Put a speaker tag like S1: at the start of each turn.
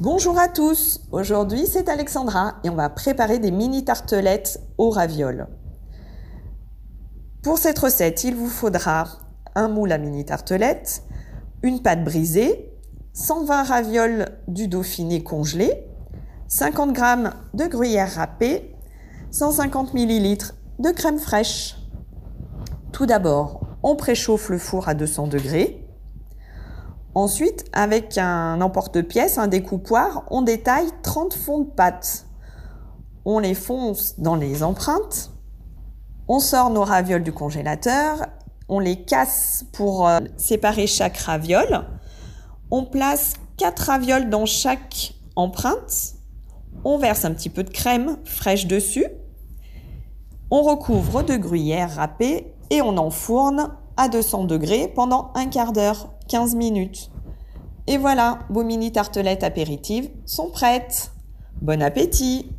S1: Bonjour à tous, aujourd'hui c'est Alexandra et on va préparer des mini tartelettes aux ravioles. Pour cette recette, il vous faudra un moule à mini tartelettes, une pâte brisée, 120 ravioles du Dauphiné congelées, 50 g de gruyère râpée, 150 ml de crème fraîche. Tout d'abord, on préchauffe le four à 200 degrés. Ensuite, avec un emporte-pièce, un découpoir, on détaille 30 fonds de pâte. On les fonce dans les empreintes. On sort nos ravioles du congélateur. On les casse pour euh, séparer chaque raviole. On place 4 ravioles dans chaque empreinte. On verse un petit peu de crème fraîche dessus. On recouvre de gruyère râpée et on enfourne à 200 degrés pendant un quart d'heure, 15 minutes. Et voilà, vos mini tartelettes apéritives sont prêtes. Bon appétit